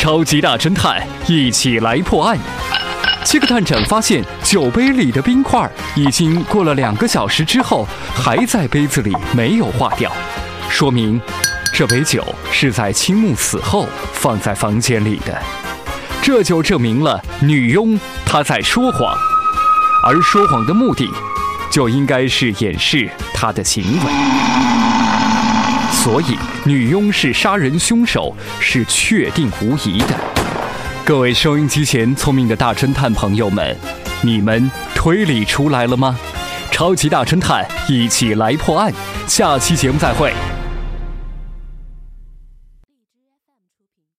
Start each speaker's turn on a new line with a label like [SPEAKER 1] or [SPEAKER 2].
[SPEAKER 1] 超级大侦探，一起来破案。七个探长发现酒杯里的冰块已经过了两个小时之后，还在杯子里没有化掉，说明这杯酒是在青木死后放在房间里的。这就证明了女佣她在说谎，而说谎的目的就应该是掩饰她的行为。所以，女佣是杀人凶手是确定无疑的。各位收音机前聪明的大侦探朋友们，你们推理出来了吗？超级大侦探，一起来破案。下期节目再会。